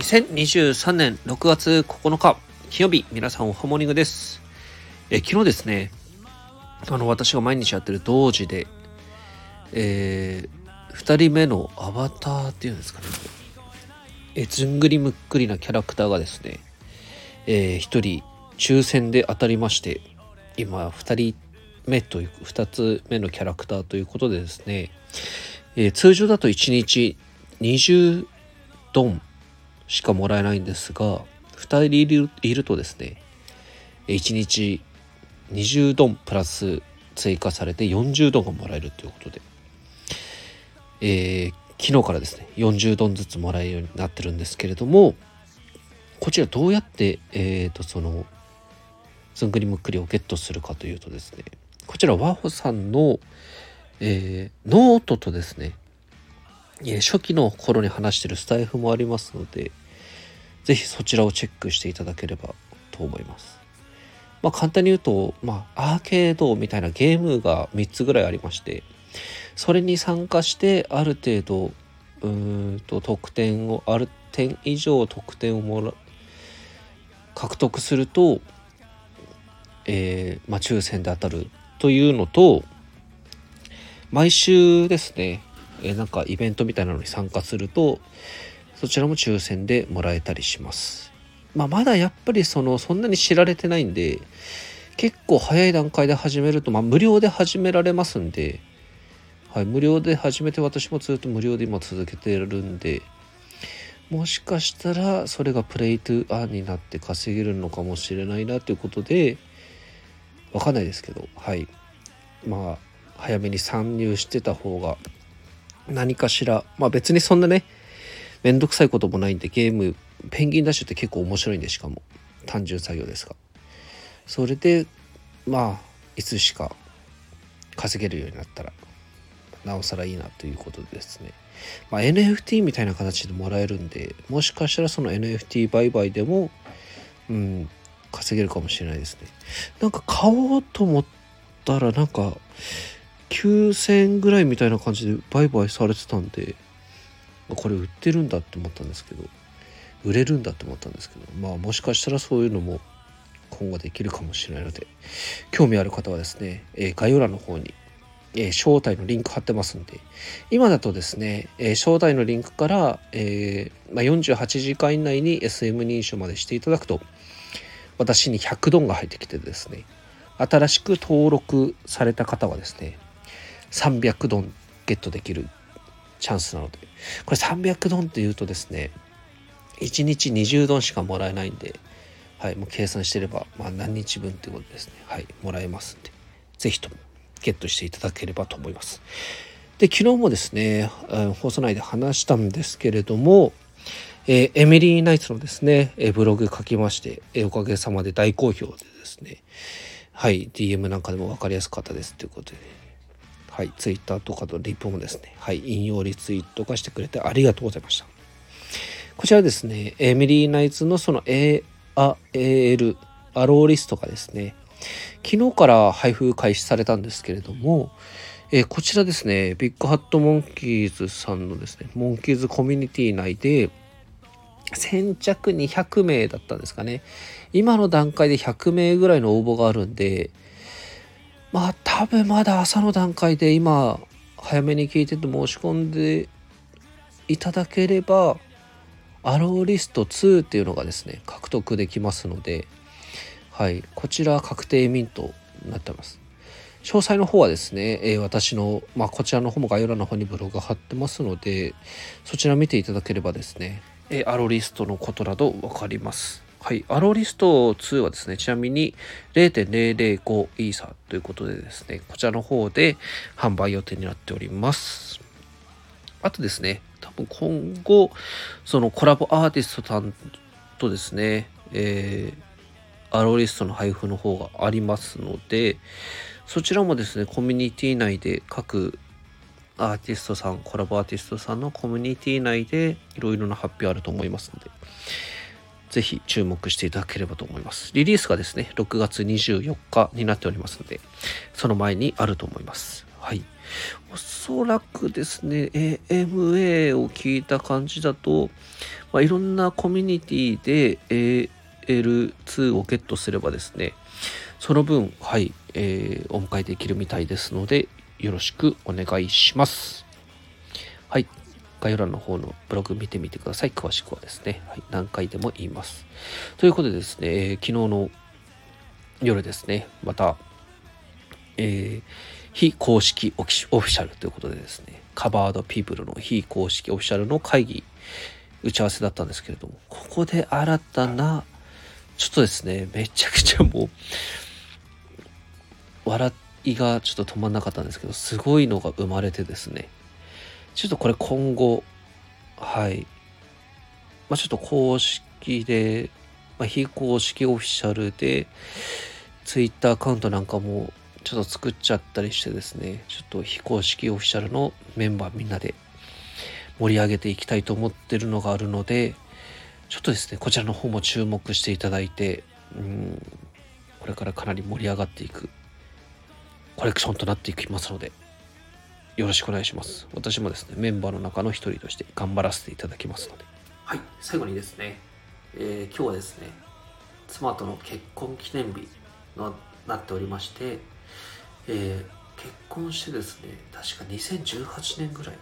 2023年6月9日金曜日皆さんおハモニングです。え昨日ですねあの私が毎日やってる同時でえー、2人目のアバターっていうんですかね。えずんぐりむっくりなキャラクターがですねえー、1人抽選で当たりまして今2人目という2つ目のキャラクターということでですね、えー、通常だと1日20ドンしかもらえないんですが2人いるとですね1日20ドンプラス追加されて40ドンがもらえるということで、えー、昨日からですね40ドンずつもらえるようになってるんですけれどもこちらどうやって、えーと、そのずんぐりむっくりをゲットするかというとですねこちらワホさんの、えー、ノートとですね初期の頃に話してるスタイフもありますので、ぜひそちらをチェックしていただければと思います。まあ簡単に言うと、まあアーケードみたいなゲームが3つぐらいありまして、それに参加してある程度、うんと得点を、ある点以上得点をもら、獲得すると、えー、まあ抽選で当たるというのと、毎週ですね、えなんかイベントみたいなのに参加するとそちらも抽選でもらえたりします。まあ、まだやっぱりそのそんなに知られてないんで結構早い段階で始めると、まあ、無料で始められますんで、はい、無料で始めて私もずっと無料で今続けてるんでもしかしたらそれがプレイトゥーアンになって稼げるのかもしれないなということでわかんないですけどはいまあ早めに参入してた方が何かしら。まあ別にそんなねめんどくさいこともないんでゲームペンギンダッシュって結構面白いんでしかも。単純作業ですが。それでまあいつしか稼げるようになったらなおさらいいなということでですね、まあ、NFT みたいな形でもらえるんでもしかしたらその NFT 売買でもうん稼げるかもしれないですね。なんか買おうと思ったらなんか9000円ぐらいみたいな感じで売買されてたんでこれ売ってるんだって思ったんですけど売れるんだって思ったんですけどまあもしかしたらそういうのも今後できるかもしれないので興味ある方はですね、えー、概要欄の方に、えー、招待のリンク貼ってますんで今だとですね、えー、招待のリンクから、えーまあ、48時間以内に SM 認証までしていただくと私に100ドンが入ってきてですね新しく登録された方はですね300ドンゲットできるチャンスなので。これ300ドンっていうとですね1日20ドンしかもらえないんで、はい、もう計算してれば、まあ、何日分ってことですね。はいもらえますんで是非ともゲットしていただければと思います。で昨日もですね放送内で話したんですけれどもえー、エミリー・ナイツのですね、えー、ブログ書きまして、えー、おかげさまで大好評でですね、はい、DM なんかでも分かりやすかったですということで、はい、ツイッターとかのリプもですね、はい、引用リツイート化してくれてありがとうございました。こちらですね、エミリーナイツのその AAL、アローリストがですね、昨日から配布開始されたんですけれども、えー、こちらですね、ビッグハットモンキーズさんのですね、モンキーズコミュニティ内で、先着200名だったんですかね。今の段階で100名ぐらいの応募があるんで、まあ多分まだ朝の段階で今早めに聞いてて申し込んでいただければアローリスト2っていうのがですね獲得できますのではいこちら確定ミントになってます。詳細の方はですね、えー、私の、まあ、こちらの方も概要欄の方にブログ貼ってますのでそちら見ていただければですね、えー、アローリストのことなど分かります。はい、アローリスト2はですね、ちなみに0.005イーサということでですね、こちらの方で販売予定になっております。あとですね、多分今後、そのコラボアーティストさんとですね、えー、アローリストの配布の方がありますので、そちらもですね、コミュニティ内で各アーティストさん、コラボアーティストさんのコミュニティ内でいろいろな発表あると思いますので、ぜひ注目していただければと思います。リリースがですね、6月24日になっておりますので、その前にあると思います。はい。おそらくですね、AMA を聞いた感じだと、まあ、いろんなコミュニティで AL2 をゲットすればですね、その分、はい、えー、お迎えできるみたいですので、よろしくお願いします。はい。概要欄の方のブログ見てみてください。詳しくはですね。はい。何回でも言います。ということでですね、えー、昨日の夜ですね、また、えー、非公式オフィシャルということでですね、カバードピープルの非公式オフィシャルの会議、打ち合わせだったんですけれども、ここで新たな、ちょっとですね、めちゃくちゃもう、笑いがちょっと止まんなかったんですけど、すごいのが生まれてですね、ちょっとこれ今後、はい、まあ、ちょっと公式で、まあ、非公式オフィシャルで、ツイッターアカウントなんかもちょっと作っちゃったりしてですね、ちょっと非公式オフィシャルのメンバーみんなで盛り上げていきたいと思ってるのがあるので、ちょっとですね、こちらの方も注目していただいて、うん、これからかなり盛り上がっていくコレクションとなっていきますので、よろしくお願いします。私もですね、メンバーの中の一人として頑張らせていただきますので。はい、最後にですね、えー、今日はですね、妻との結婚記念日のなっておりまして、えー、結婚してですね、確か2018年ぐらい、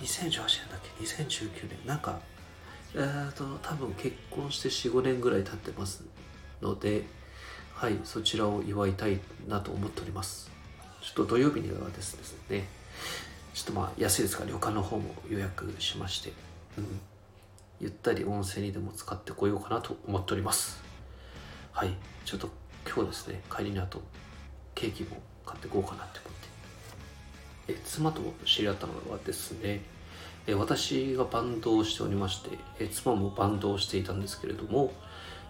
2018年だっけ ?2019 年、なんか、えっ、ー、と、多分結婚して4、5年ぐらい経ってますので、はい、そちらを祝いたいなと思っております。ちょっと土曜日にはですね、ちょっとまあ安いですから旅館の方も予約しまして、うん、ゆったり温泉にでも使ってこようかなと思っております。はい、ちょっと今日ですね、帰りにあとケーキも買ってこうかなって思って。え妻と知り合ったのはですね、え私がバンドをしておりましてえ妻もバンドをしていたんですけれども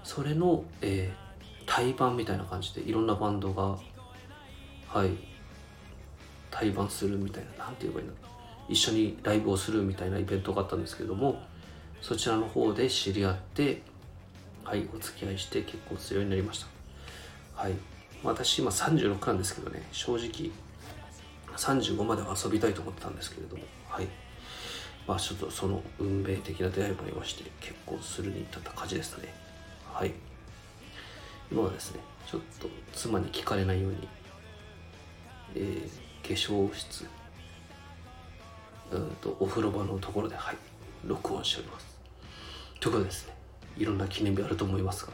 それの、えー対バンみたいな感じでいろんなバンドがはい対バンするみたいな何て言えばいいんだ一緒にライブをするみたいなイベントがあったんですけどもそちらの方で知り合ってはいお付き合いして結婚するようになりました。はい。私今36なんですけどね正直35までは遊びたいと思ってたんですけれどもはい。まあちょっとその運命的な出会いもありまして結婚するに至った感じでしたね。はい。今はですねちょっと妻に聞かれないように、えー、化粧室。うんとお風呂場のところではい。録音しております。ということですねいろんな記念日あると思いますが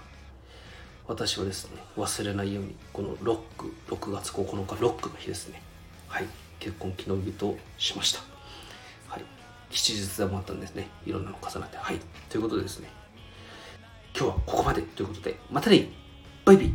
私はですね忘れないようにこのロック6月9日ロックの日ですね。はい。結婚記念日としました。はい。吉日でもあったんですね。いろんなの重なって。はい。ということでですね今日はここまでということでまたね baby